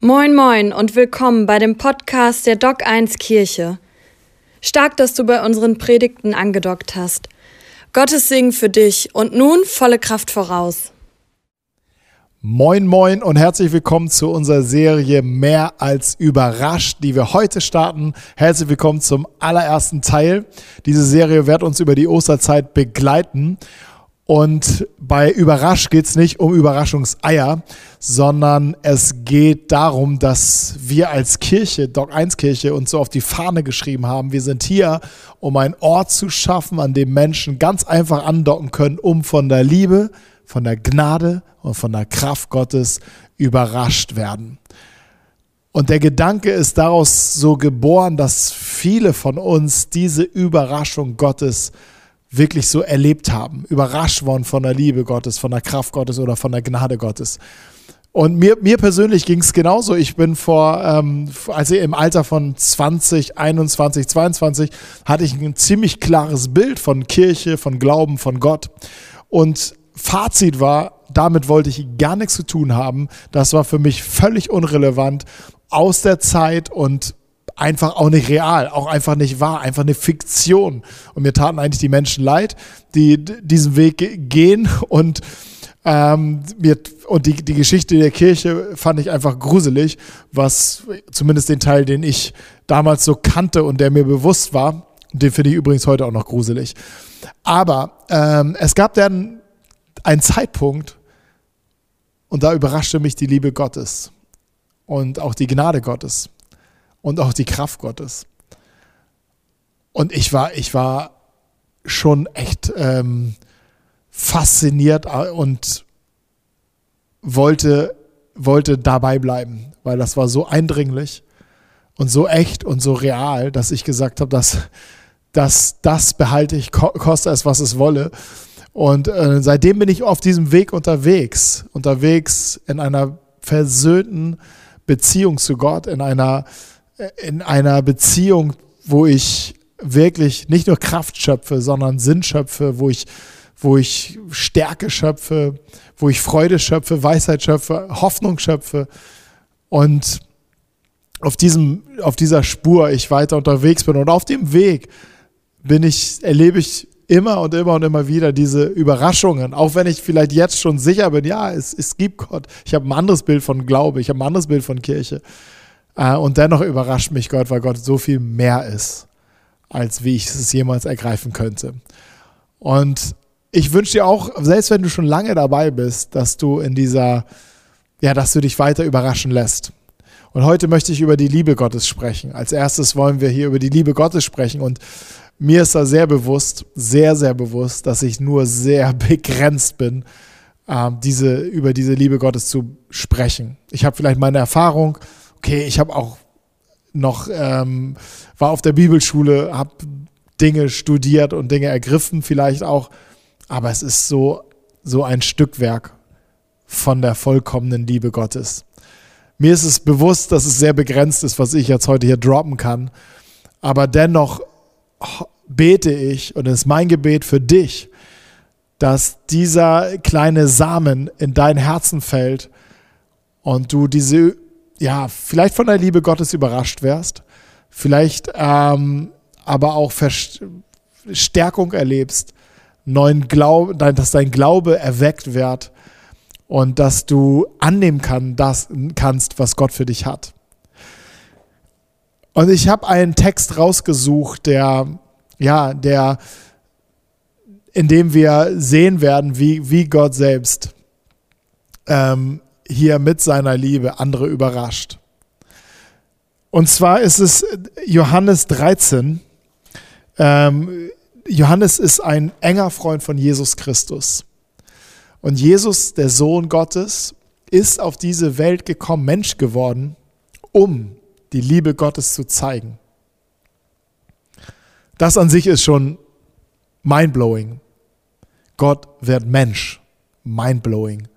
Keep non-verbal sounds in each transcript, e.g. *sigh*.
Moin moin und willkommen bei dem Podcast der Doc 1 Kirche. Stark, dass du bei unseren Predigten angedockt hast. Gottes Segen für dich und nun volle Kraft voraus. Moin moin und herzlich willkommen zu unserer Serie Mehr als überrascht, die wir heute starten. Herzlich willkommen zum allerersten Teil. Diese Serie wird uns über die Osterzeit begleiten und bei Überrasch geht es nicht um Überraschungseier, sondern es geht darum, dass wir als Kirche, Doc 1 Kirche, uns so auf die Fahne geschrieben haben. Wir sind hier, um einen Ort zu schaffen, an dem Menschen ganz einfach andocken können, um von der Liebe, von der Gnade und von der Kraft Gottes überrascht werden. Und der Gedanke ist daraus so geboren, dass viele von uns diese Überraschung Gottes wirklich so erlebt haben, überrascht worden von der Liebe Gottes, von der Kraft Gottes oder von der Gnade Gottes. Und mir, mir persönlich ging es genauso. Ich bin vor, ähm, also im Alter von 20, 21, 22, hatte ich ein ziemlich klares Bild von Kirche, von Glauben, von Gott. Und Fazit war, damit wollte ich gar nichts zu tun haben. Das war für mich völlig unrelevant aus der Zeit und einfach auch nicht real, auch einfach nicht wahr, einfach eine Fiktion. Und mir taten eigentlich die Menschen leid, die diesen Weg gehen und ähm, mir, und die, die Geschichte der Kirche fand ich einfach gruselig, was zumindest den Teil, den ich damals so kannte und der mir bewusst war, den finde ich übrigens heute auch noch gruselig. Aber ähm, es gab dann einen Zeitpunkt, und da überraschte mich die Liebe Gottes und auch die Gnade Gottes und auch die Kraft Gottes. Und ich war, ich war schon echt ähm, fasziniert und wollte, wollte dabei bleiben, weil das war so eindringlich und so echt und so real, dass ich gesagt habe, dass, dass das behalte ich, koste es, was es wolle. Und äh, seitdem bin ich auf diesem Weg unterwegs, unterwegs in einer versöhnten Beziehung zu Gott, in einer in einer Beziehung, wo ich wirklich nicht nur Kraft schöpfe, sondern Sinn schöpfe, wo ich, wo ich Stärke schöpfe, wo ich Freude schöpfe, Weisheit schöpfe, Hoffnung schöpfe und auf diesem, auf dieser Spur ich weiter unterwegs bin und auf dem Weg bin ich, erlebe ich immer und immer und immer wieder diese Überraschungen, auch wenn ich vielleicht jetzt schon sicher bin, ja, es, es gibt Gott. Ich habe ein anderes Bild von Glaube, ich habe ein anderes Bild von Kirche. Äh, und dennoch überrascht mich Gott, weil Gott so viel mehr ist, als wie ich es jemals ergreifen könnte. Und ich wünsche dir auch, selbst wenn du schon lange dabei bist, dass du in dieser, ja, dass du dich weiter überraschen lässt. Und heute möchte ich über die Liebe Gottes sprechen. Als erstes wollen wir hier über die Liebe Gottes sprechen. Und mir ist da sehr bewusst, sehr, sehr bewusst, dass ich nur sehr *laughs* begrenzt bin, äh, diese, über diese Liebe Gottes zu sprechen. Ich habe vielleicht meine Erfahrung, okay, ich habe auch noch, ähm, war auf der Bibelschule, habe Dinge studiert und Dinge ergriffen vielleicht auch, aber es ist so, so ein Stückwerk von der vollkommenen Liebe Gottes. Mir ist es bewusst, dass es sehr begrenzt ist, was ich jetzt heute hier droppen kann, aber dennoch bete ich und es ist mein Gebet für dich, dass dieser kleine Samen in dein Herzen fällt und du diese ja, vielleicht von der Liebe Gottes überrascht wärst, vielleicht ähm, aber auch Stärkung erlebst, neuen Glauben, dass dein Glaube erweckt wird und dass du annehmen kann, das, kannst, was Gott für dich hat. Und ich habe einen Text rausgesucht, der, ja, der, in dem wir sehen werden, wie, wie Gott selbst ähm, hier mit seiner Liebe andere überrascht. Und zwar ist es Johannes 13. Ähm, Johannes ist ein enger Freund von Jesus Christus. Und Jesus, der Sohn Gottes, ist auf diese Welt gekommen, Mensch geworden, um die Liebe Gottes zu zeigen. Das an sich ist schon mindblowing. Gott wird Mensch. Mindblowing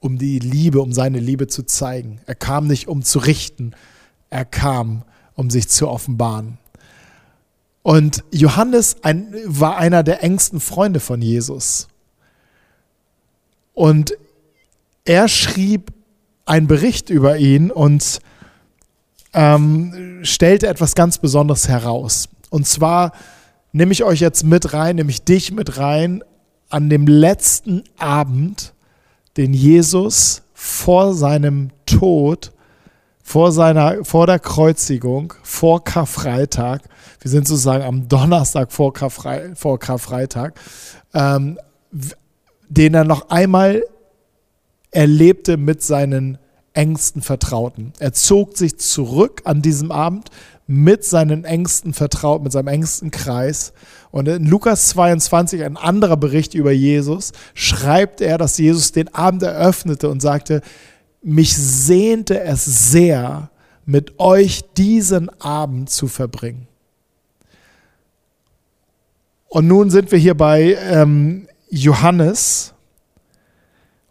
um die Liebe, um seine Liebe zu zeigen. Er kam nicht, um zu richten, er kam, um sich zu offenbaren. Und Johannes ein, war einer der engsten Freunde von Jesus. Und er schrieb einen Bericht über ihn und ähm, stellte etwas ganz Besonderes heraus. Und zwar nehme ich euch jetzt mit rein, nehme ich dich mit rein an dem letzten Abend, den Jesus vor seinem Tod, vor, seiner, vor der Kreuzigung, vor Karfreitag, wir sind sozusagen am Donnerstag vor, Karfrei, vor Karfreitag, ähm, den er noch einmal erlebte mit seinen engsten Vertrauten. Er zog sich zurück an diesem Abend mit seinen engsten Vertrauten, mit seinem engsten Kreis. Und in Lukas 22, ein anderer Bericht über Jesus, schreibt er, dass Jesus den Abend eröffnete und sagte, mich sehnte es sehr, mit euch diesen Abend zu verbringen. Und nun sind wir hier bei ähm, Johannes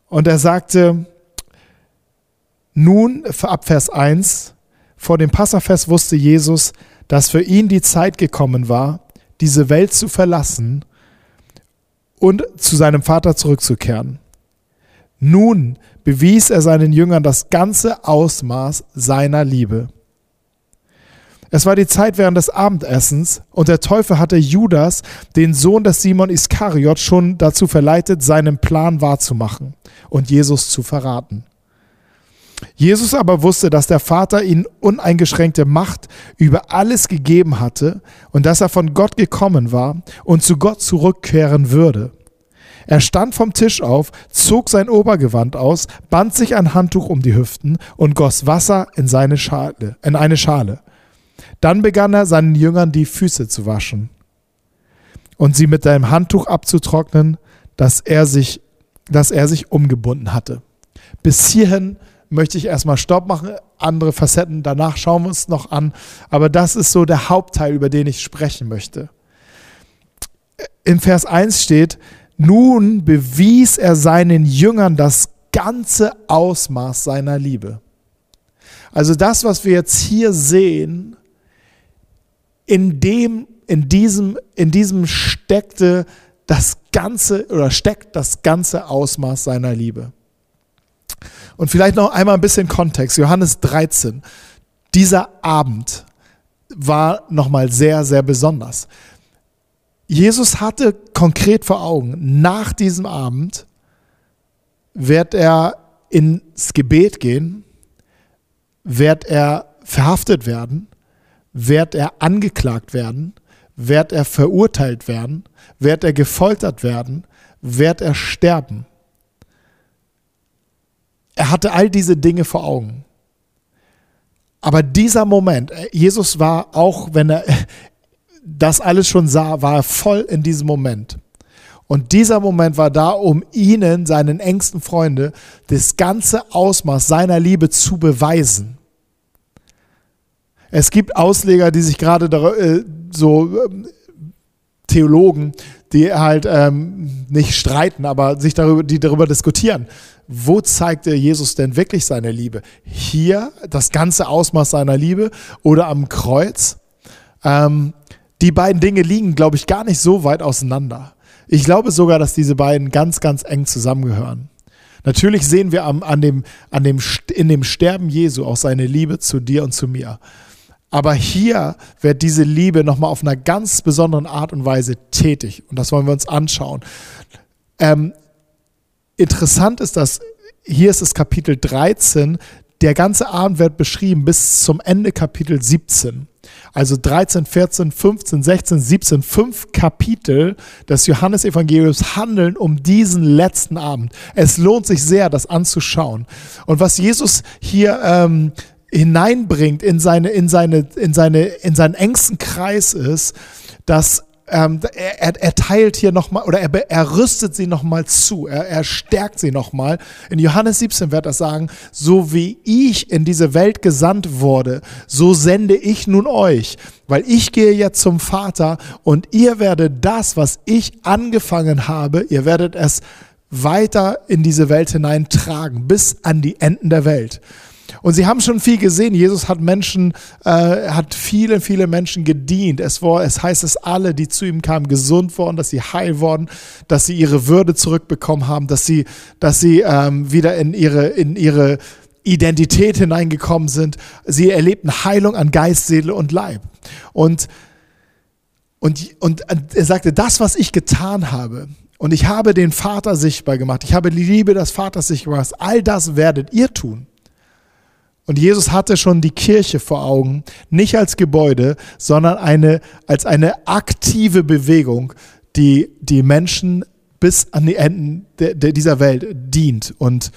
und er sagte, nun, ab Vers 1, vor dem Passafest wusste Jesus, dass für ihn die Zeit gekommen war, diese Welt zu verlassen und zu seinem Vater zurückzukehren. Nun bewies er seinen Jüngern das ganze Ausmaß seiner Liebe. Es war die Zeit während des Abendessens und der Teufel hatte Judas, den Sohn des Simon Iskariot, schon dazu verleitet, seinen Plan wahrzumachen und Jesus zu verraten. Jesus aber wusste, dass der Vater ihm uneingeschränkte Macht über alles gegeben hatte und dass er von Gott gekommen war und zu Gott zurückkehren würde. Er stand vom Tisch auf, zog sein Obergewand aus, band sich ein Handtuch um die Hüften und goss Wasser in, seine Schale, in eine Schale. Dann begann er seinen Jüngern die Füße zu waschen und sie mit einem Handtuch abzutrocknen, das er sich, das er sich umgebunden hatte. Bis hierhin möchte ich erstmal Stopp machen. Andere Facetten danach schauen wir uns noch an. Aber das ist so der Hauptteil, über den ich sprechen möchte. In Vers 1 steht, nun bewies er seinen Jüngern das ganze Ausmaß seiner Liebe. Also das, was wir jetzt hier sehen, in dem, in diesem, in diesem steckte das ganze oder steckt das ganze Ausmaß seiner Liebe. Und vielleicht noch einmal ein bisschen Kontext. Johannes 13. Dieser Abend war nochmal sehr, sehr besonders. Jesus hatte konkret vor Augen, nach diesem Abend wird er ins Gebet gehen, wird er verhaftet werden, wird er angeklagt werden, wird er verurteilt werden, wird er gefoltert werden, wird er sterben. Er hatte all diese Dinge vor Augen. Aber dieser Moment, äh, Jesus war auch, wenn er *laughs* das alles schon sah, war er voll in diesem Moment. Und dieser Moment war da, um ihnen, seinen engsten Freunde, das ganze Ausmaß seiner Liebe zu beweisen. Es gibt Ausleger, die sich gerade äh, so ähm, Theologen, die halt ähm, nicht streiten, aber sich darüber, die darüber diskutieren wo zeigte Jesus denn wirklich seine Liebe? Hier das ganze Ausmaß seiner Liebe oder am Kreuz? Ähm, die beiden Dinge liegen, glaube ich, gar nicht so weit auseinander. Ich glaube sogar, dass diese beiden ganz, ganz eng zusammengehören. Natürlich sehen wir am, an dem, an dem, in dem Sterben Jesu auch seine Liebe zu dir und zu mir. Aber hier wird diese Liebe nochmal auf einer ganz besonderen Art und Weise tätig. Und das wollen wir uns anschauen. Ähm, Interessant ist, dass hier ist es Kapitel 13, der ganze Abend wird beschrieben bis zum Ende Kapitel 17. Also 13, 14, 15, 16, 17, fünf Kapitel des Johannesevangeliums handeln um diesen letzten Abend. Es lohnt sich sehr, das anzuschauen. Und was Jesus hier ähm, hineinbringt in seine, in seine, in seine, in seinen engsten Kreis ist, dass ähm, er, er, teilt hier nochmal oder er, er rüstet sie nochmal zu, er, er stärkt sie nochmal. In Johannes 17 wird er sagen, so wie ich in diese Welt gesandt wurde, so sende ich nun euch, weil ich gehe jetzt zum Vater und ihr werdet das, was ich angefangen habe, ihr werdet es weiter in diese Welt hineintragen, bis an die Enden der Welt. Und sie haben schon viel gesehen. Jesus hat Menschen, äh, hat viele, viele Menschen gedient. Es, war, es heißt, dass alle, die zu ihm kamen, gesund wurden, dass sie heil wurden, dass sie ihre Würde zurückbekommen haben, dass sie, dass sie ähm, wieder in ihre, in ihre Identität hineingekommen sind. Sie erlebten Heilung an Geist, Seele und Leib. Und, und, und er sagte, das, was ich getan habe, und ich habe den Vater sichtbar gemacht, ich habe die Liebe des Vaters sichtbar gemacht, all das werdet ihr tun. Und Jesus hatte schon die Kirche vor Augen, nicht als Gebäude, sondern eine, als eine aktive Bewegung, die die Menschen bis an die Enden de, de dieser Welt dient. Und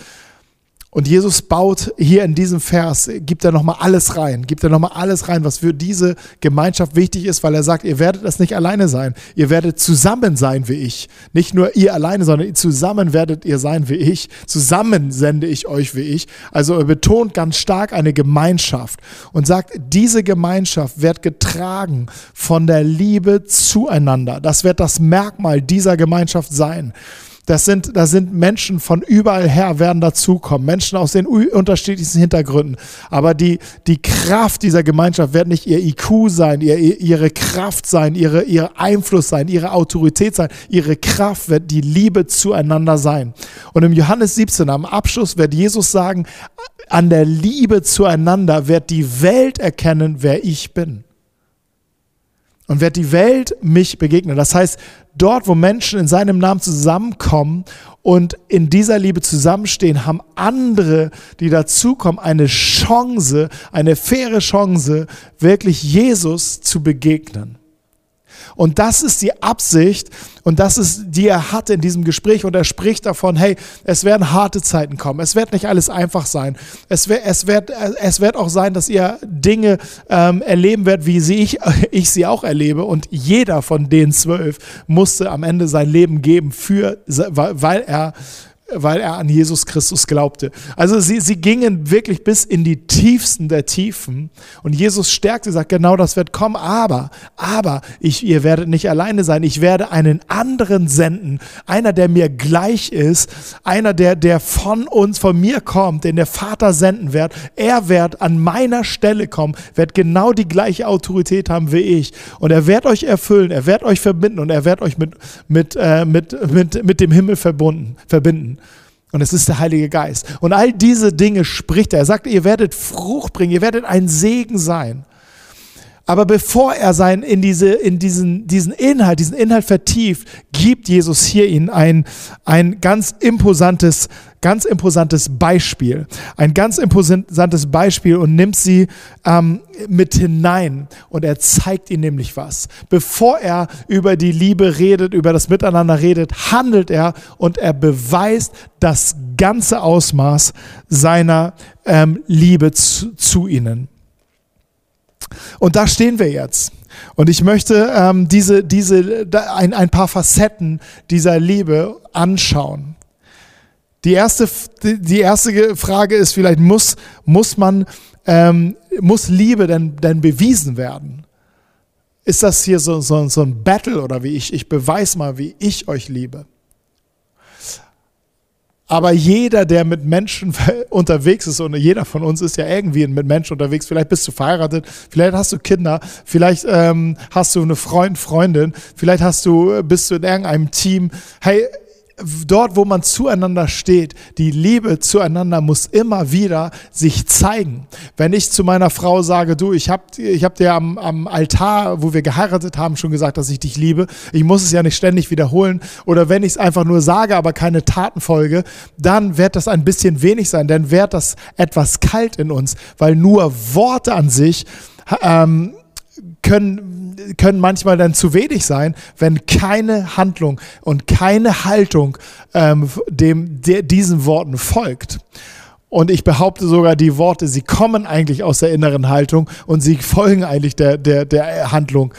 und Jesus baut hier in diesem Vers, gibt er nochmal alles rein, gibt er nochmal alles rein, was für diese Gemeinschaft wichtig ist, weil er sagt, ihr werdet das nicht alleine sein. Ihr werdet zusammen sein wie ich. Nicht nur ihr alleine, sondern zusammen werdet ihr sein wie ich. Zusammen sende ich euch wie ich. Also er betont ganz stark eine Gemeinschaft und sagt, diese Gemeinschaft wird getragen von der Liebe zueinander. Das wird das Merkmal dieser Gemeinschaft sein. Das sind, das sind Menschen von überall her werden dazukommen, Menschen aus den unterschiedlichsten Hintergründen. Aber die, die Kraft dieser Gemeinschaft wird nicht ihr IQ sein, ihr, ihre Kraft sein, ihre, ihr Einfluss sein, ihre Autorität sein. Ihre Kraft wird die Liebe zueinander sein. Und im Johannes 17 am Abschluss wird Jesus sagen, an der Liebe zueinander wird die Welt erkennen, wer ich bin und wird die Welt mich begegnen. Das heißt, dort, wo Menschen in seinem Namen zusammenkommen und in dieser Liebe zusammenstehen, haben andere, die dazukommen, eine Chance, eine faire Chance, wirklich Jesus zu begegnen. Und das ist die Absicht und das ist, die er hat in diesem Gespräch. Und er spricht davon, hey, es werden harte Zeiten kommen. Es wird nicht alles einfach sein. Es wird, es wird, es wird auch sein, dass ihr Dinge ähm, erleben werdet, wie sie ich, *laughs* ich sie auch erlebe. Und jeder von den zwölf musste am Ende sein Leben geben für, weil er weil er an Jesus Christus glaubte. Also sie, sie gingen wirklich bis in die tiefsten der Tiefen und Jesus stärkte, sagt, genau das wird kommen, aber, aber ich, ihr werdet nicht alleine sein, ich werde einen anderen senden, einer, der mir gleich ist, einer, der, der von uns, von mir kommt, den der Vater senden wird, er wird an meiner Stelle kommen, wird genau die gleiche Autorität haben wie ich. Und er wird euch erfüllen, er wird euch verbinden und er wird euch mit, mit, äh, mit, mit, mit dem Himmel verbunden, verbinden. Und es ist der Heilige Geist. Und all diese Dinge spricht er. Er sagt, ihr werdet Frucht bringen, ihr werdet ein Segen sein. Aber bevor er sein in, diese, in diesen, diesen Inhalt, diesen Inhalt vertieft, gibt Jesus hier ihnen ein, ein ganz imposantes, ganz imposantes Beispiel. Ein ganz imposantes Beispiel und nimmt sie ähm, mit hinein. Und er zeigt ihnen nämlich was. Bevor er über die Liebe redet, über das Miteinander redet, handelt er und er beweist das ganze Ausmaß seiner ähm, Liebe zu, zu ihnen. Und da stehen wir jetzt. Und ich möchte ähm, diese, diese, ein, ein paar Facetten dieser Liebe anschauen. Die erste, die erste Frage ist vielleicht, muss, muss man, ähm, muss Liebe denn, denn bewiesen werden? Ist das hier so, so, so ein Battle oder wie ich, ich beweise mal, wie ich euch liebe? Aber jeder, der mit Menschen *laughs* unterwegs ist, und jeder von uns ist ja irgendwie mit Menschen unterwegs, vielleicht bist du verheiratet, vielleicht hast du Kinder, vielleicht ähm, hast du eine Freund, Freundin, vielleicht hast du, bist du in irgendeinem Team. Hey, dort, wo man zueinander steht, die Liebe zueinander muss immer wieder sich zeigen. Wenn ich zu meiner Frau sage, du, ich habe ich hab dir am, am Altar, wo wir geheiratet haben, schon gesagt, dass ich dich liebe, ich muss es ja nicht ständig wiederholen, oder wenn ich es einfach nur sage, aber keine Taten folge, dann wird das ein bisschen wenig sein, dann wird das etwas kalt in uns, weil nur Worte an sich ähm, können, können manchmal dann zu wenig sein, wenn keine Handlung und keine Haltung ähm, dem, de, diesen Worten folgt. Und ich behaupte sogar, die Worte, sie kommen eigentlich aus der inneren Haltung und sie folgen eigentlich der, der, der Handlung.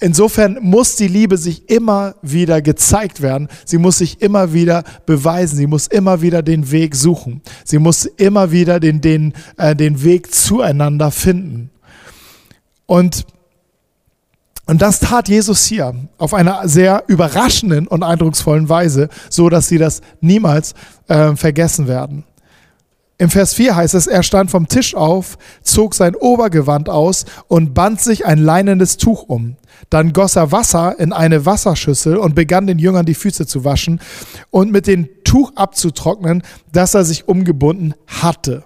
Insofern muss die Liebe sich immer wieder gezeigt werden. Sie muss sich immer wieder beweisen. Sie muss immer wieder den Weg suchen. Sie muss immer wieder den, den, äh, den Weg zueinander finden. Und, und das tat Jesus hier auf einer sehr überraschenden und eindrucksvollen Weise, so dass sie das niemals äh, vergessen werden. Im Vers 4 heißt es, er stand vom Tisch auf, zog sein Obergewand aus und band sich ein leinenes Tuch um. Dann goss er Wasser in eine Wasserschüssel und begann den Jüngern die Füße zu waschen und mit dem Tuch abzutrocknen, das er sich umgebunden hatte.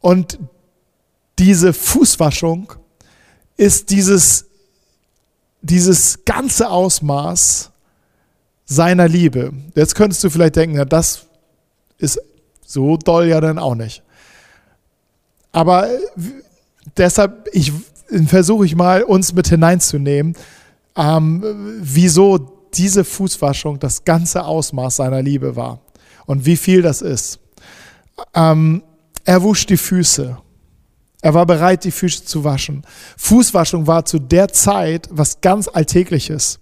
Und diese Fußwaschung ist dieses, dieses ganze Ausmaß seiner Liebe. Jetzt könntest du vielleicht denken, ja, das ist so doll ja dann auch nicht. Aber deshalb ich, versuche ich mal, uns mit hineinzunehmen, ähm, wieso diese Fußwaschung das ganze Ausmaß seiner Liebe war und wie viel das ist. Ähm, er wusch die Füße. Er war bereit, die Füße zu waschen. Fußwaschung war zu der Zeit was ganz Alltägliches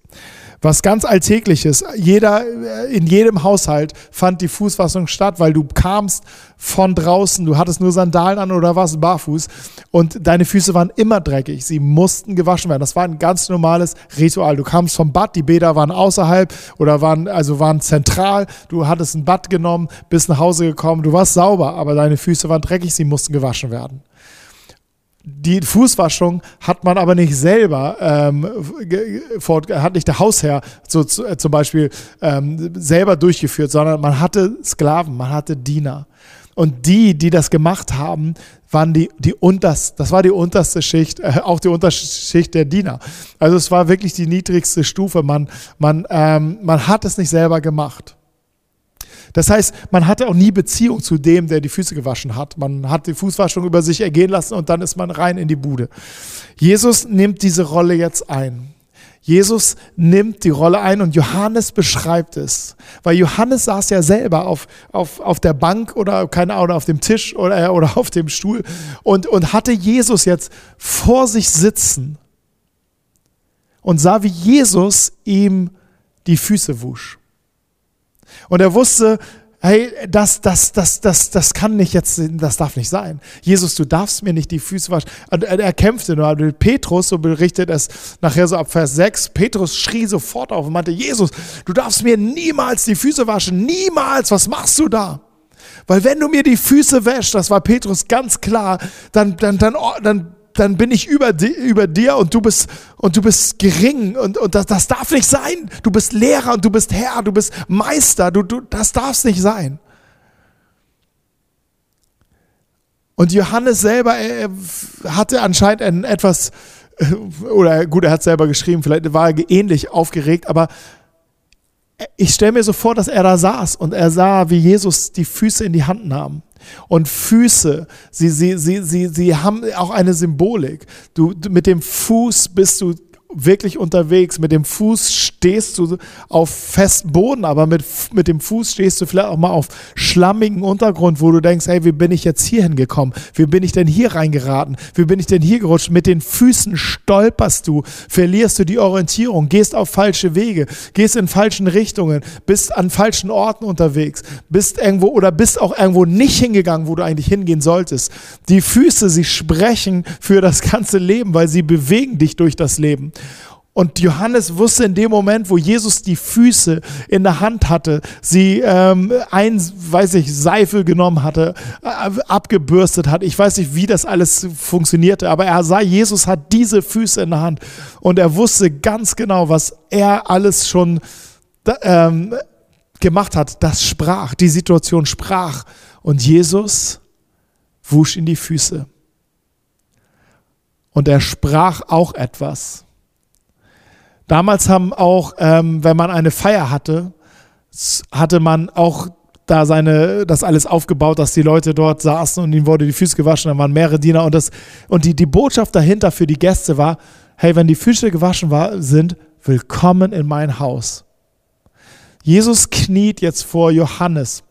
was ganz Alltägliches. Jeder, äh, in jedem Haushalt fand die Fußwaschung statt, weil du kamst von draußen, du hattest nur Sandalen an oder warst barfuß und deine Füße waren immer dreckig. Sie mussten gewaschen werden. Das war ein ganz normales Ritual. Du kamst vom Bad, die Bäder waren außerhalb oder waren, also waren zentral. Du hattest ein Bad genommen, bist nach Hause gekommen, du warst sauber, aber deine Füße waren dreckig, sie mussten gewaschen werden die Fußwaschung hat man aber nicht selber, ähm, hat nicht der Hausherr so, äh, zum Beispiel ähm, selber durchgeführt, sondern man hatte Sklaven, man hatte Diener. Und die, die das gemacht haben, waren die, die unterste, das war die unterste Schicht, äh, auch die unterste Schicht der Diener. Also es war wirklich die niedrigste Stufe. Man, man, ähm, man hat es nicht selber gemacht. Das heißt, man hatte auch nie Beziehung zu dem, der die Füße gewaschen hat. Man hat die Fußwaschung über sich ergehen lassen und dann ist man rein in die Bude. Jesus nimmt diese Rolle jetzt ein. Jesus nimmt die Rolle ein und Johannes beschreibt es. Weil Johannes saß ja selber auf, auf, auf der Bank oder keine Ahnung, auf dem Tisch oder, oder auf dem Stuhl und, und hatte Jesus jetzt vor sich sitzen und sah, wie Jesus ihm die Füße wusch. Und er wusste, hey, das, das, das, das, das kann nicht jetzt, das darf nicht sein. Jesus, du darfst mir nicht die Füße waschen. Und er kämpfte nur. Petrus, so berichtet es nachher so ab Vers 6, Petrus schrie sofort auf und meinte, Jesus, du darfst mir niemals die Füße waschen. Niemals. Was machst du da? Weil wenn du mir die Füße wäschst, das war Petrus ganz klar, dann, dann, dann, dann dann bin ich über, di, über dir und du bist, und du bist gering und, und das, das darf nicht sein. Du bist Lehrer und du bist Herr, du bist Meister, du, du, das darf es nicht sein. Und Johannes selber er hatte anscheinend ein etwas, oder gut, er hat selber geschrieben, vielleicht war er ähnlich aufgeregt, aber ich stelle mir so vor, dass er da saß und er sah, wie Jesus die Füße in die Hand nahm. Und Füße, sie, sie, sie, sie, sie haben auch eine Symbolik. Du, mit dem Fuß bist du wirklich unterwegs. Mit dem Fuß stehst du auf festem Boden, aber mit, mit dem Fuß stehst du vielleicht auch mal auf schlammigen Untergrund, wo du denkst, hey, wie bin ich jetzt hier hingekommen? Wie bin ich denn hier reingeraten? Wie bin ich denn hier gerutscht? Mit den Füßen stolperst du, verlierst du die Orientierung, gehst auf falsche Wege, gehst in falschen Richtungen, bist an falschen Orten unterwegs, bist irgendwo oder bist auch irgendwo nicht hingegangen, wo du eigentlich hingehen solltest. Die Füße, sie sprechen für das ganze Leben, weil sie bewegen dich durch das Leben. Und Johannes wusste in dem Moment, wo Jesus die Füße in der Hand hatte, sie ähm, ein, weiß ich, Seife genommen hatte, äh, abgebürstet hat. Ich weiß nicht, wie das alles funktionierte, aber er sah, Jesus hat diese Füße in der Hand und er wusste ganz genau, was er alles schon ähm, gemacht hat. Das sprach, die Situation sprach. Und Jesus wusch in die Füße. Und er sprach auch etwas. Damals haben auch, ähm, wenn man eine Feier hatte, hatte man auch da seine, das alles aufgebaut, dass die Leute dort saßen und ihnen wurde die Füße gewaschen, da waren mehrere Diener und das, und die, die Botschaft dahinter für die Gäste war, hey, wenn die Füße gewaschen war, sind, willkommen in mein Haus. Jesus kniet jetzt vor Johannes.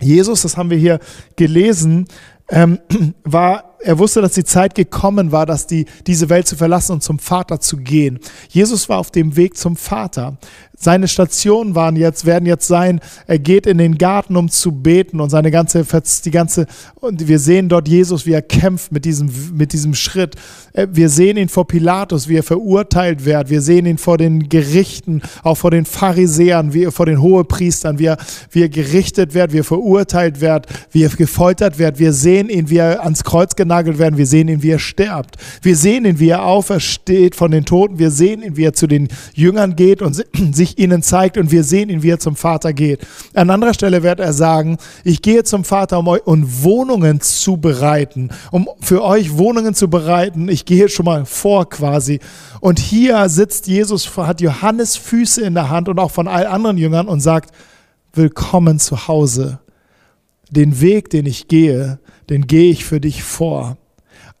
Jesus, das haben wir hier gelesen, ähm, *clears throat* war, er wusste, dass die Zeit gekommen war, dass die, diese Welt zu verlassen und zum Vater zu gehen. Jesus war auf dem Weg zum Vater. Seine Stationen waren jetzt, werden jetzt sein, er geht in den Garten, um zu beten und seine ganze, die ganze, und wir sehen dort Jesus, wie er kämpft mit diesem, mit diesem Schritt. Äh, wir sehen ihn vor Pilatus, wie er verurteilt wird. Wir sehen ihn vor den Gerichten, auch vor den Pharisäern, wie er vor den Hohepriestern, wie er, wie er gerichtet wird, wie er verurteilt wird, wie er gefoltert wird. Wir sehen ihn, wie er ans Kreuz genannt festgenagelt werden. Wir sehen ihn, wie er stirbt. Wir sehen ihn, wie er aufersteht von den Toten. Wir sehen ihn, wie er zu den Jüngern geht und *clears throat* sich ihnen zeigt. Und wir sehen ihn, wie er zum Vater geht. An anderer Stelle wird er sagen, ich gehe zum Vater, um euch und Wohnungen zu bereiten, um für euch Wohnungen zu bereiten. Ich gehe schon mal vor quasi. Und hier sitzt Jesus, hat Johannes Füße in der Hand und auch von allen anderen Jüngern und sagt, willkommen zu Hause. Den Weg, den ich gehe, den gehe ich für dich vor.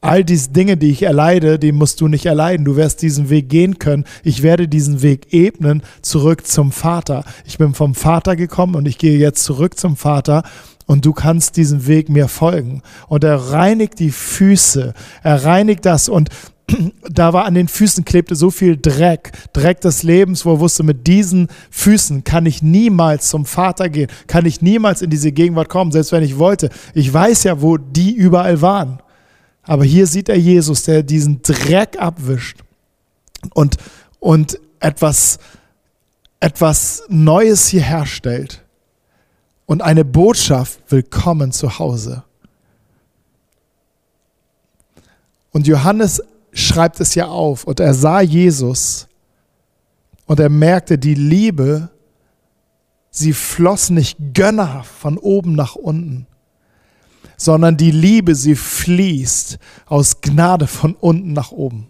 All diese Dinge, die ich erleide, die musst du nicht erleiden. Du wirst diesen Weg gehen können. Ich werde diesen Weg ebnen zurück zum Vater. Ich bin vom Vater gekommen und ich gehe jetzt zurück zum Vater und du kannst diesen Weg mir folgen. Und er reinigt die Füße. Er reinigt das und da war an den Füßen klebte so viel Dreck, Dreck des Lebens, wo er wusste, mit diesen Füßen kann ich niemals zum Vater gehen, kann ich niemals in diese Gegenwart kommen, selbst wenn ich wollte. Ich weiß ja, wo die überall waren. Aber hier sieht er Jesus, der diesen Dreck abwischt und, und etwas, etwas Neues hier herstellt und eine Botschaft, willkommen zu Hause. Und Johannes schreibt es ja auf. Und er sah Jesus und er merkte, die Liebe, sie floss nicht gönnerhaft von oben nach unten, sondern die Liebe, sie fließt aus Gnade von unten nach oben.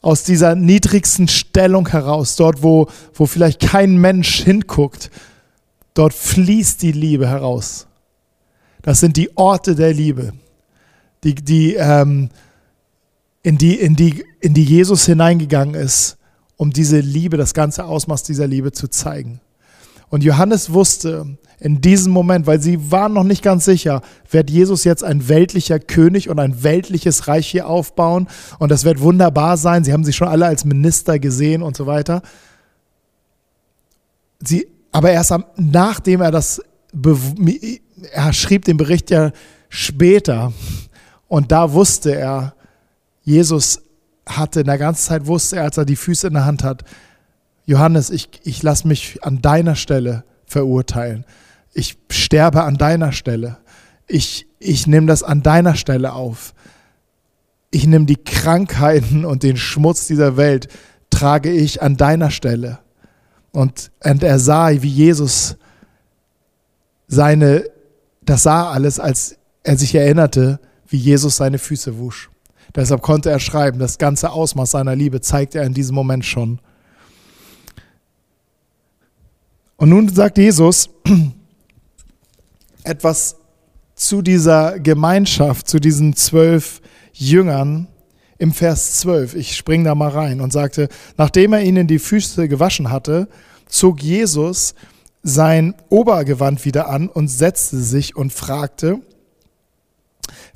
Aus dieser niedrigsten Stellung heraus, dort wo, wo vielleicht kein Mensch hinguckt, dort fließt die Liebe heraus. Das sind die Orte der Liebe, die, die ähm, in die, in die, in die Jesus hineingegangen ist, um diese Liebe, das ganze Ausmaß dieser Liebe zu zeigen. Und Johannes wusste in diesem Moment, weil sie waren noch nicht ganz sicher, wird Jesus jetzt ein weltlicher König und ein weltliches Reich hier aufbauen und das wird wunderbar sein. Sie haben sich schon alle als Minister gesehen und so weiter. Sie, aber erst am, nachdem er das, er schrieb den Bericht ja später und da wusste er, Jesus hatte in der ganzen Zeit, wusste er, als er die Füße in der Hand hat, Johannes, ich, ich lasse mich an deiner Stelle verurteilen. Ich sterbe an deiner Stelle. Ich, ich nehme das an deiner Stelle auf. Ich nehme die Krankheiten und den Schmutz dieser Welt, trage ich an deiner Stelle. Und, und er sah, wie Jesus seine, das sah alles, als er sich erinnerte, wie Jesus seine Füße wusch. Deshalb konnte er schreiben, das ganze Ausmaß seiner Liebe zeigt er in diesem Moment schon. Und nun sagt Jesus *clears throat* etwas zu dieser Gemeinschaft, zu diesen zwölf Jüngern im Vers 12. Ich springe da mal rein und sagte, nachdem er ihnen die Füße gewaschen hatte, zog Jesus sein Obergewand wieder an und setzte sich und fragte,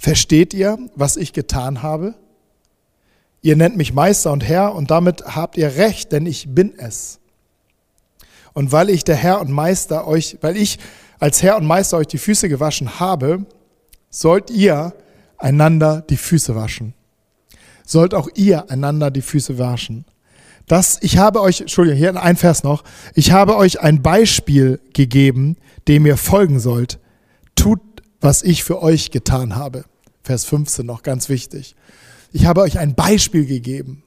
Versteht ihr, was ich getan habe? Ihr nennt mich Meister und Herr und damit habt ihr recht, denn ich bin es. Und weil ich der Herr und Meister euch, weil ich als Herr und Meister euch die Füße gewaschen habe, sollt ihr einander die Füße waschen. Sollt auch ihr einander die Füße waschen. Das, ich habe euch, Entschuldigung, hier ein Vers noch. Ich habe euch ein Beispiel gegeben, dem ihr folgen sollt. Tut, was ich für euch getan habe. Vers 15 noch ganz wichtig. Ich habe euch ein Beispiel gegeben.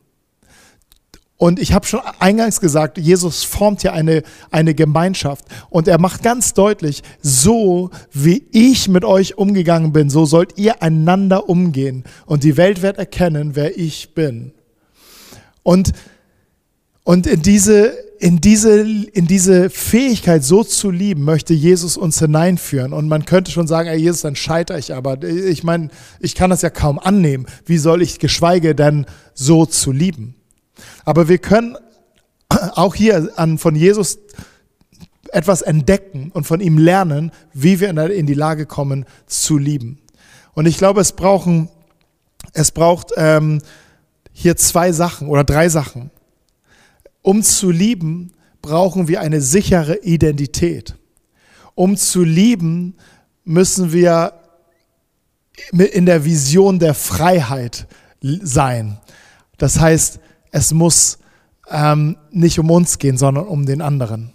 Und ich habe schon eingangs gesagt, Jesus formt hier eine, eine Gemeinschaft. Und er macht ganz deutlich, so wie ich mit euch umgegangen bin, so sollt ihr einander umgehen. Und die Welt wird erkennen, wer ich bin. Und, und in diese, in diese, in diese Fähigkeit, so zu lieben, möchte Jesus uns hineinführen. Und man könnte schon sagen, ey Jesus, dann scheitere ich aber. Ich meine, ich kann das ja kaum annehmen. Wie soll ich geschweige denn so zu lieben? Aber wir können auch hier an, von Jesus etwas entdecken und von ihm lernen, wie wir in die Lage kommen zu lieben. Und ich glaube, es brauchen, es braucht ähm, hier zwei Sachen oder drei Sachen. Um zu lieben, brauchen wir eine sichere Identität. Um zu lieben, müssen wir in der Vision der Freiheit sein. Das heißt, es muss ähm, nicht um uns gehen, sondern um den anderen.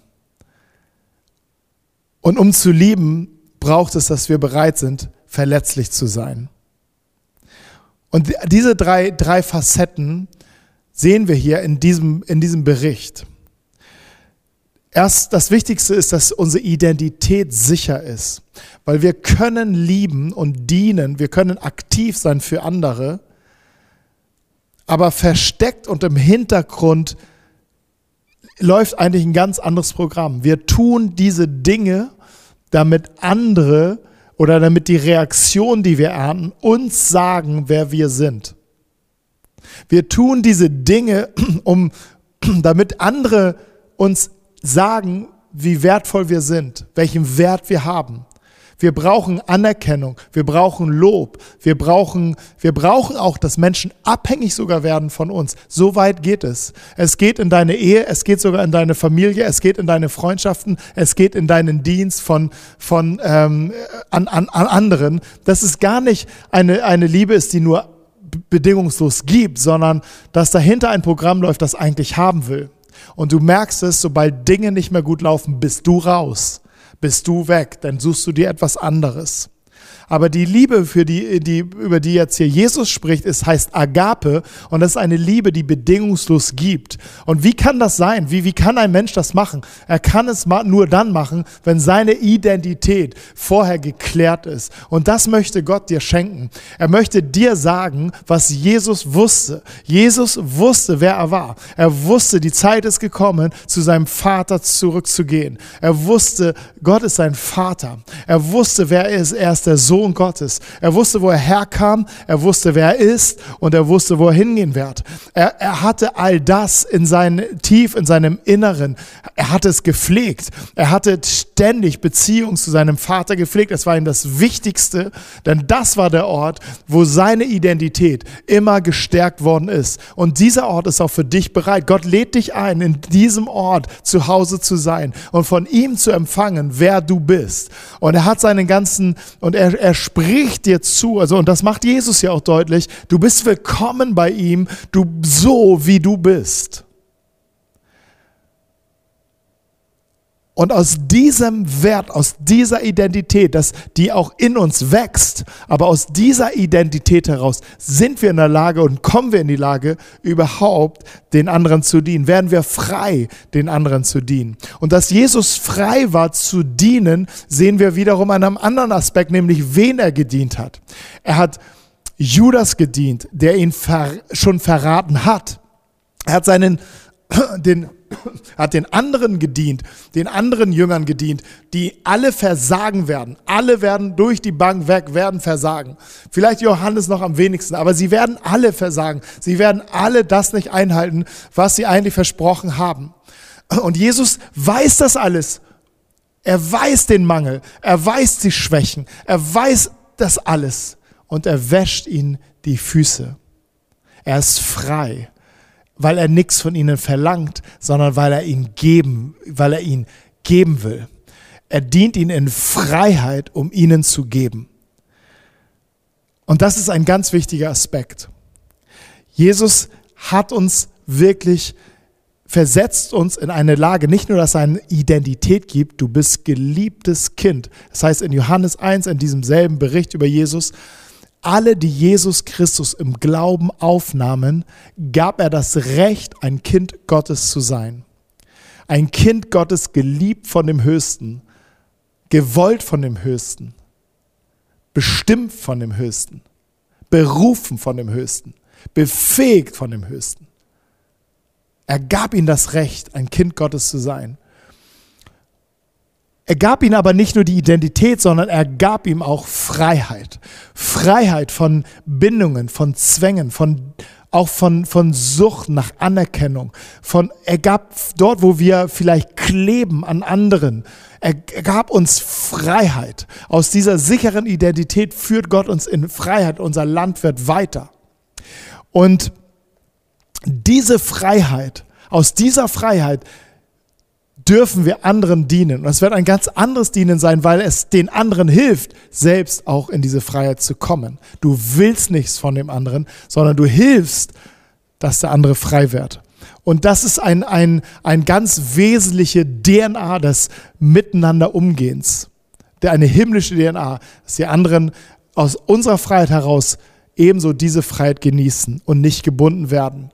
Und um zu lieben, braucht es, dass wir bereit sind, verletzlich zu sein. Und diese drei, drei Facetten sehen wir hier in diesem, in diesem Bericht. Erst das Wichtigste ist, dass unsere Identität sicher ist, weil wir können lieben und dienen, wir können aktiv sein für andere, aber versteckt und im Hintergrund läuft eigentlich ein ganz anderes Programm. Wir tun diese Dinge, damit andere oder damit die Reaktion, die wir ernten, uns sagen, wer wir sind. Wir tun diese Dinge, *clears throat* um, *clears throat* damit andere uns sagen, wie wertvoll wir sind, welchen Wert wir haben. Wir brauchen Anerkennung, wir brauchen Lob, wir brauchen, wir brauchen auch, dass Menschen abhängig sogar werden von uns. So weit geht es. Es geht in deine Ehe, es geht sogar in deine Familie, es geht in deine Freundschaften, es geht in deinen Dienst von, von ähm, an, an, an anderen. Dass es gar nicht eine, eine Liebe ist, die nur bedingungslos gibt, sondern dass dahinter ein Programm läuft, das eigentlich haben will. Und du merkst es, sobald Dinge nicht mehr gut laufen, bist du raus, bist du weg, dann suchst du dir etwas anderes. Aber die Liebe, für die, die, über die jetzt hier Jesus spricht, ist, heißt Agape. Und das ist eine Liebe, die bedingungslos gibt. Und wie kann das sein? Wie, wie kann ein Mensch das machen? Er kann es nur dann machen, wenn seine Identität vorher geklärt ist. Und das möchte Gott dir schenken. Er möchte dir sagen, was Jesus wusste. Jesus wusste, wer er war. Er wusste, die Zeit ist gekommen, zu seinem Vater zurückzugehen. Er wusste, Gott ist sein Vater. Er wusste, wer er ist. Er ist der Sohn Sohn Gottes. Er wusste, wo er herkam, er wusste, wer er ist und er wusste, wo er hingehen wird. Er, er hatte all das in sein, tief in seinem Inneren. Er hatte es gepflegt. Er hatte ständig Beziehung zu seinem Vater gepflegt. Es war ihm das Wichtigste, denn das war der Ort, wo seine Identität immer gestärkt worden ist. Und dieser Ort ist auch für dich bereit. Gott lädt dich ein, in diesem Ort zu Hause zu sein und von ihm zu empfangen, wer du bist. Und er hat seinen ganzen, und er, er er spricht dir zu, also und das macht Jesus ja auch deutlich, du bist willkommen bei ihm, du so wie du bist. Und aus diesem Wert, aus dieser Identität, dass die auch in uns wächst, aber aus dieser Identität heraus sind wir in der Lage und kommen wir in die Lage, überhaupt den anderen zu dienen. Werden wir frei, den anderen zu dienen. Und dass Jesus frei war zu dienen, sehen wir wiederum an einem anderen Aspekt, nämlich wen er gedient hat. Er hat Judas gedient, der ihn ver schon verraten hat. Er hat seinen, den hat den anderen gedient, den anderen Jüngern gedient, die alle versagen werden. Alle werden durch die Bank weg, werden versagen. Vielleicht Johannes noch am wenigsten, aber sie werden alle versagen. Sie werden alle das nicht einhalten, was sie eigentlich versprochen haben. Und Jesus weiß das alles. Er weiß den Mangel, er weiß die Schwächen, er weiß das alles und er wäscht ihnen die Füße. Er ist frei weil er nichts von ihnen verlangt, sondern weil er ihn geben, weil er ihn geben will. Er dient ihnen in Freiheit, um ihnen zu geben. Und das ist ein ganz wichtiger Aspekt. Jesus hat uns wirklich versetzt uns in eine Lage, nicht nur, dass er eine Identität gibt, du bist geliebtes Kind. Das heißt in Johannes 1, in diesem selben Bericht über Jesus, alle, die Jesus Christus im Glauben aufnahmen, gab er das Recht, ein Kind Gottes zu sein. Ein Kind Gottes geliebt von dem Höchsten, gewollt von dem Höchsten, bestimmt von dem Höchsten, berufen von dem Höchsten, befähigt von dem Höchsten. Er gab ihnen das Recht, ein Kind Gottes zu sein. Er gab ihm aber nicht nur die Identität, sondern er gab ihm auch Freiheit. Freiheit von Bindungen, von Zwängen, von, auch von, von Sucht nach Anerkennung. Von, er gab dort, wo wir vielleicht kleben an anderen, er gab uns Freiheit. Aus dieser sicheren Identität führt Gott uns in Freiheit. Unser Land wird weiter. Und diese Freiheit, aus dieser Freiheit dürfen wir anderen dienen. Und es wird ein ganz anderes Dienen sein, weil es den anderen hilft, selbst auch in diese Freiheit zu kommen. Du willst nichts von dem anderen, sondern du hilfst, dass der andere frei wird. Und das ist ein, ein, ein ganz wesentliche DNA des Miteinanderumgehens. Der eine himmlische DNA, dass die anderen aus unserer Freiheit heraus ebenso diese Freiheit genießen und nicht gebunden werden.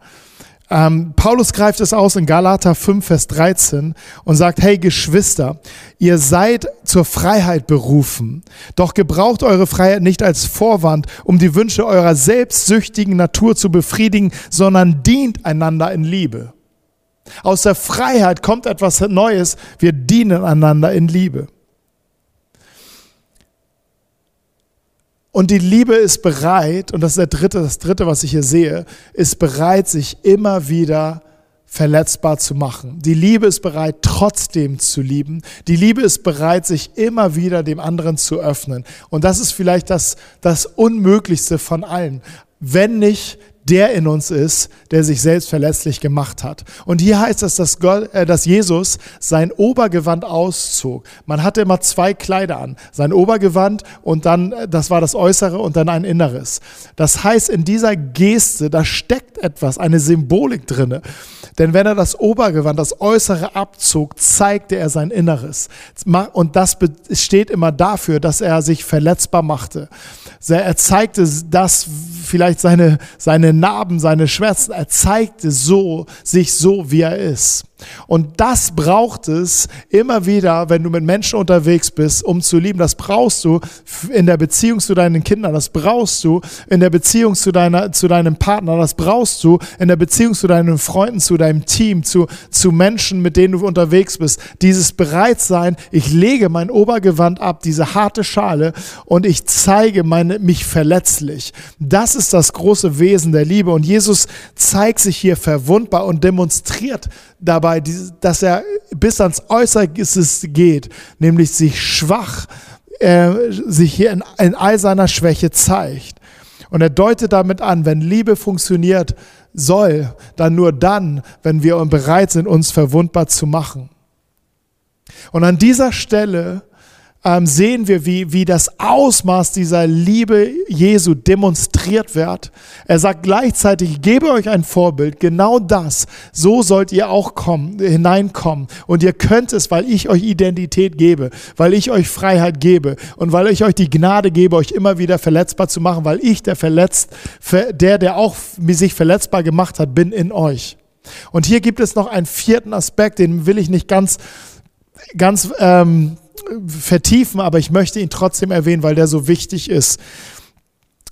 Ähm, Paulus greift es aus in Galater 5, Vers 13 und sagt, hey Geschwister, ihr seid zur Freiheit berufen, doch gebraucht eure Freiheit nicht als Vorwand, um die Wünsche eurer selbstsüchtigen Natur zu befriedigen, sondern dient einander in Liebe. Aus der Freiheit kommt etwas Neues, wir dienen einander in Liebe. Und die Liebe ist bereit, und das ist der dritte, das dritte, was ich hier sehe, ist bereit, sich immer wieder verletzbar zu machen. Die Liebe ist bereit, trotzdem zu lieben. Die Liebe ist bereit, sich immer wieder dem anderen zu öffnen. Und das ist vielleicht das, das Unmöglichste von allen. Wenn nicht der in uns ist, der sich selbst verletzlich gemacht hat. Und hier heißt es, dass, Gott, äh, dass Jesus sein Obergewand auszog. Man hatte immer zwei Kleider an. Sein Obergewand und dann, äh, das war das Äußere und dann ein Inneres. Das heißt, in dieser Geste, da steckt etwas, eine Symbolik drinne. Denn wenn er das Obergewand, das Äußere abzog, zeigte er sein Inneres. Und das steht immer dafür, dass er sich verletzbar machte. Er zeigte das, vielleicht seine, seine Narben, seine Schmerzen. Er zeigte so, sich so, wie er ist. Und das braucht es immer wieder, wenn du mit Menschen unterwegs bist, um zu lieben. Das brauchst du in der Beziehung zu deinen Kindern. Das brauchst du in der Beziehung zu, deiner, zu deinem Partner. Das brauchst du in der Beziehung zu deinen Freunden, zu deinem Team, zu, zu Menschen, mit denen du unterwegs bist. Dieses Bereitsein, ich lege mein Obergewand ab, diese harte Schale und ich zeige meine, mich verletzlich. Das ist das große Wesen der Liebe. Und Jesus zeigt sich hier verwundbar und demonstriert dabei, dass er bis ans Äußerste geht, nämlich sich schwach, äh, sich hier in, in all seiner Schwäche zeigt. Und er deutet damit an, wenn Liebe funktioniert soll, dann nur dann, wenn wir bereit sind, uns verwundbar zu machen. Und an dieser Stelle ähm, sehen wir, wie, wie das Ausmaß dieser Liebe Jesu demonstriert wird. Er sagt gleichzeitig, ich gebe euch ein Vorbild, genau das, so sollt ihr auch kommen, hineinkommen. Und ihr könnt es, weil ich euch Identität gebe, weil ich euch Freiheit gebe und weil ich euch die Gnade gebe, euch immer wieder verletzbar zu machen, weil ich der verletzt, der, der auch sich verletzbar gemacht hat, bin in euch. Und hier gibt es noch einen vierten Aspekt, den will ich nicht ganz, ganz ähm, vertiefen, aber ich möchte ihn trotzdem erwähnen, weil der so wichtig ist.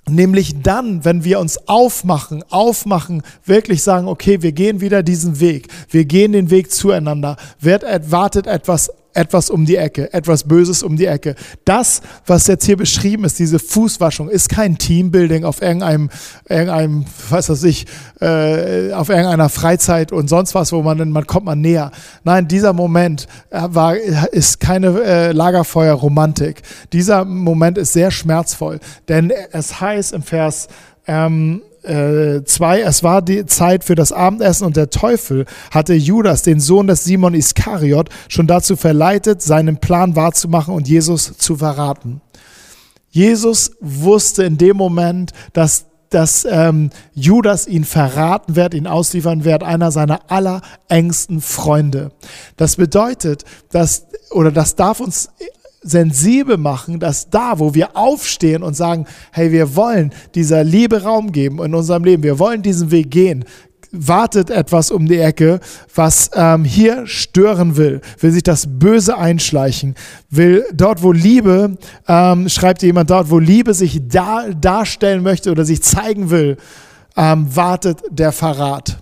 Nämlich dann, wenn wir uns aufmachen, aufmachen, wirklich sagen, okay, wir gehen wieder diesen Weg, wir gehen den Weg zueinander, wird, wartet etwas etwas um die Ecke, etwas Böses um die Ecke. Das, was jetzt hier beschrieben ist, diese Fußwaschung, ist kein Teambuilding auf irgendeinem, irgendeinem, was weiß ich, äh, auf irgendeiner Freizeit und sonst was, wo man, man kommt man näher. Nein, dieser Moment äh, war, ist keine äh, Lagerfeuerromantik. Dieser Moment ist sehr schmerzvoll, denn es heißt im Vers ähm, 2, äh, es war die Zeit für das Abendessen und der Teufel hatte Judas, den Sohn des Simon Iskariot, schon dazu verleitet, seinen Plan wahrzumachen und Jesus zu verraten. Jesus wusste in dem Moment, dass dass ähm, Judas ihn verraten wird, ihn ausliefern wird, einer seiner allerengsten Freunde. Das bedeutet, dass, oder das darf uns sensibel machen, dass da, wo wir aufstehen und sagen, hey, wir wollen dieser Liebe Raum geben in unserem Leben, wir wollen diesen Weg gehen, wartet etwas um die Ecke, was ähm, hier stören will, will sich das Böse einschleichen, will dort, wo Liebe, ähm, schreibt jemand dort, wo Liebe sich da, darstellen möchte oder sich zeigen will, ähm, wartet der Verrat.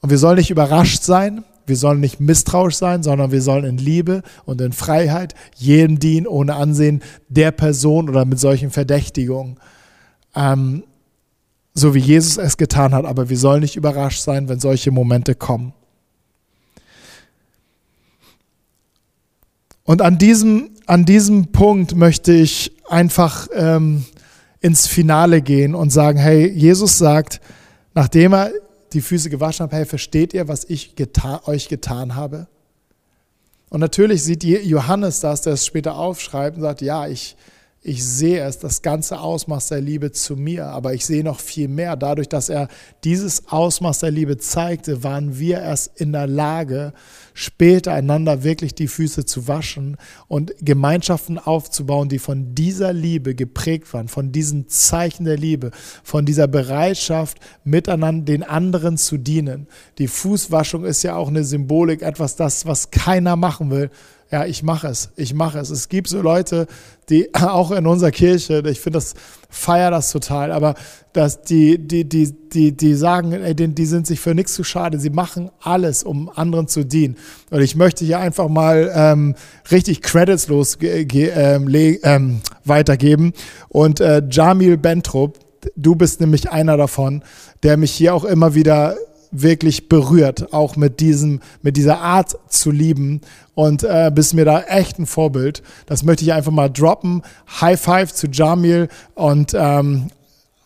Und wir sollen nicht überrascht sein, wir sollen nicht misstrauisch sein, sondern wir sollen in Liebe und in Freiheit jedem dienen, ohne Ansehen der Person oder mit solchen Verdächtigungen. Ähm, so wie Jesus es getan hat, aber wir sollen nicht überrascht sein, wenn solche Momente kommen. Und an diesem, an diesem Punkt möchte ich einfach ähm, ins Finale gehen und sagen, hey, Jesus sagt, nachdem er die Füße gewaschen habe, hey, versteht ihr, was ich geta euch getan habe? Und natürlich sieht Johannes das, der es später aufschreibt und sagt, ja, ich, Ich sehe es, das ganze Ausmaß der Liebe zu mir, aber ich sehe noch viel mehr. Dadurch, dass er dieses Ausmaß der Liebe zeigte, waren wir erst in der Lage, später einander wirklich die Füße zu waschen und Gemeinschaften aufzubauen, die von dieser Liebe geprägt waren, von diesen Zeichen der Liebe, von dieser Bereitschaft, miteinander den anderen zu dienen. Die Fußwaschung ist ja auch eine Symbolik, etwas das, was keiner machen will, ja, ich mache es, ich mache es. Es gibt so Leute, die *laughs* auch in unserer Kirche, ich finde das, feier das total, aber dass die, die, die, die, die sagen, ey, die, die sind sich für nichts zu schade, sie machen alles, um anderen zu dienen. Und ich möchte hier einfach mal ähm, richtig Credits los ähm, ähm, weitergeben. Und äh, Jamil Bentrup, du bist nämlich einer davon, der mich hier auch immer wieder wirklich berührt, auch mit diesem, mit dieser Art zu lieben und äh, bist mir da echt ein Vorbild. Das möchte ich einfach mal droppen. High Five zu Jamil und ähm,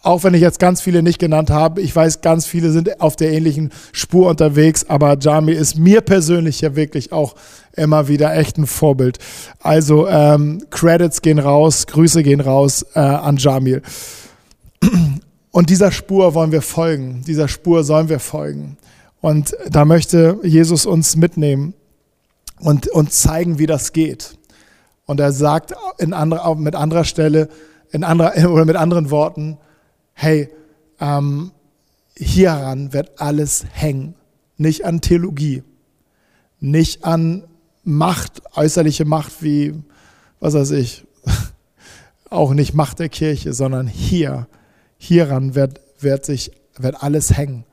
auch wenn ich jetzt ganz viele nicht genannt habe, ich weiß, ganz viele sind auf der ähnlichen Spur unterwegs, aber Jamil ist mir persönlich ja wirklich auch immer wieder echt ein Vorbild. Also ähm, Credits gehen raus, Grüße gehen raus äh, an Jamil. Und dieser Spur wollen wir folgen, dieser Spur sollen wir folgen. Und da möchte Jesus uns mitnehmen und, und zeigen, wie das geht. Und er sagt in andere, mit anderer Stelle, in anderer, *laughs* oder mit anderen Worten, hey, ähm, hieran wird alles hängen. Nicht an Theologie, nicht an Macht, äußerliche Macht wie, was weiß ich, *laughs* auch nicht Macht der Kirche, sondern hier hieran wird, wird, sich, wird alles hängen.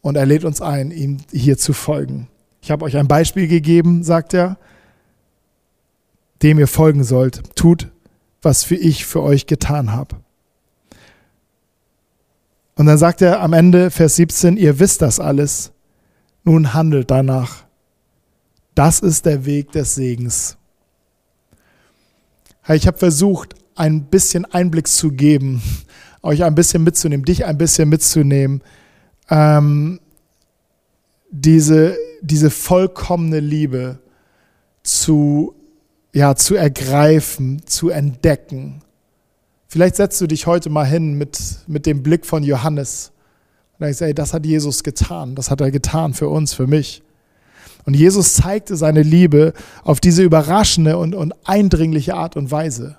Und er lädt uns ein, ihm hier zu folgen. Ich habe euch ein Beispiel gegeben, sagt er, dem ihr folgen sollt. Tut, was für ich für euch getan habe. Und dann sagt er am Ende, Vers 17, ihr wisst das alles, nun handelt danach. Das ist der Weg des Segens. Ich habe versucht, ein bisschen Einblick zu geben, euch ein bisschen mitzunehmen, dich ein bisschen mitzunehmen, ähm, diese, diese vollkommene Liebe zu, ja, zu ergreifen, zu entdecken. Vielleicht setzt du dich heute mal hin mit, mit dem Blick von Johannes und denkst, ey, das hat Jesus getan, das hat er getan für uns, für mich. Und Jesus zeigte seine Liebe auf diese überraschende und, und eindringliche Art und Weise.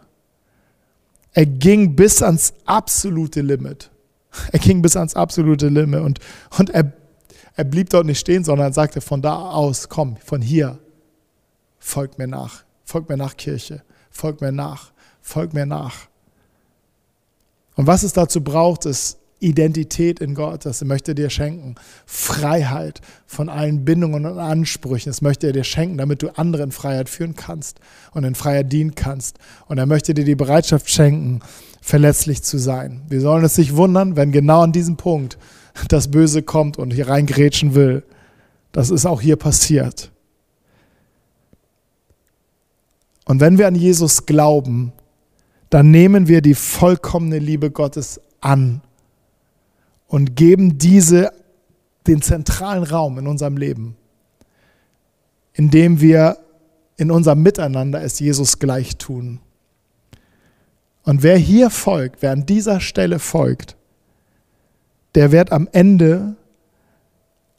Er ging bis ans absolute Limit. Er ging bis ans absolute Limit und, und er, er blieb dort nicht stehen, sondern sagte von da aus, komm, von hier, folgt mir nach, folgt mir nach Kirche, folgt mir nach, folgt mir nach. Und was es dazu braucht, ist Identität in Gott, das möchte er dir schenken. Freiheit von allen Bindungen und Ansprüchen, das möchte er dir schenken, damit du andere in Freiheit führen kannst und in Freiheit dienen kannst. Und er möchte dir die Bereitschaft schenken, verletzlich zu sein. Wir sollen es sich wundern, wenn genau an diesem Punkt das Böse kommt und hier reingrätschen will. Das ist auch hier passiert. Und wenn wir an Jesus glauben, dann nehmen wir die vollkommene Liebe Gottes an und geben diese den zentralen Raum in unserem Leben, in dem wir in unserem Miteinander es Jesus gleich tun. Und wer hier folgt, wer an dieser Stelle folgt, der wird am Ende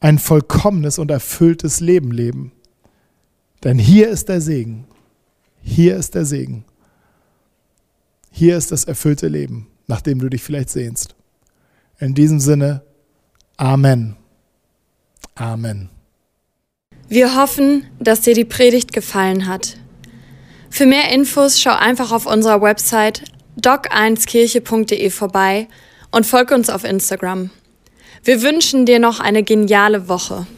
ein vollkommenes und erfülltes Leben leben. Denn hier ist der Segen. Hier ist der Segen. Hier ist das erfüllte Leben, nach dem du dich vielleicht sehnst. In diesem Sinne, Amen. Amen. Wir hoffen, dass dir die Predigt gefallen hat. Für mehr Infos schau einfach auf unserer Website doc1kirche.de vorbei und folge uns auf Instagram. Wir wünschen dir noch eine geniale Woche.